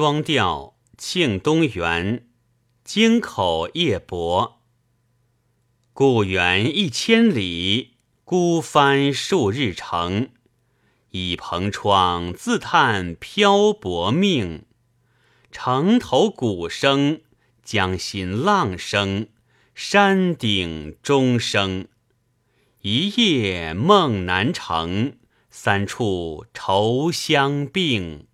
双调庆东园，京口夜泊。故园一千里，孤帆数日程。倚蓬窗，自叹漂泊命。城头鼓声，江心浪声，山顶钟声。一夜梦难成，三处愁相并。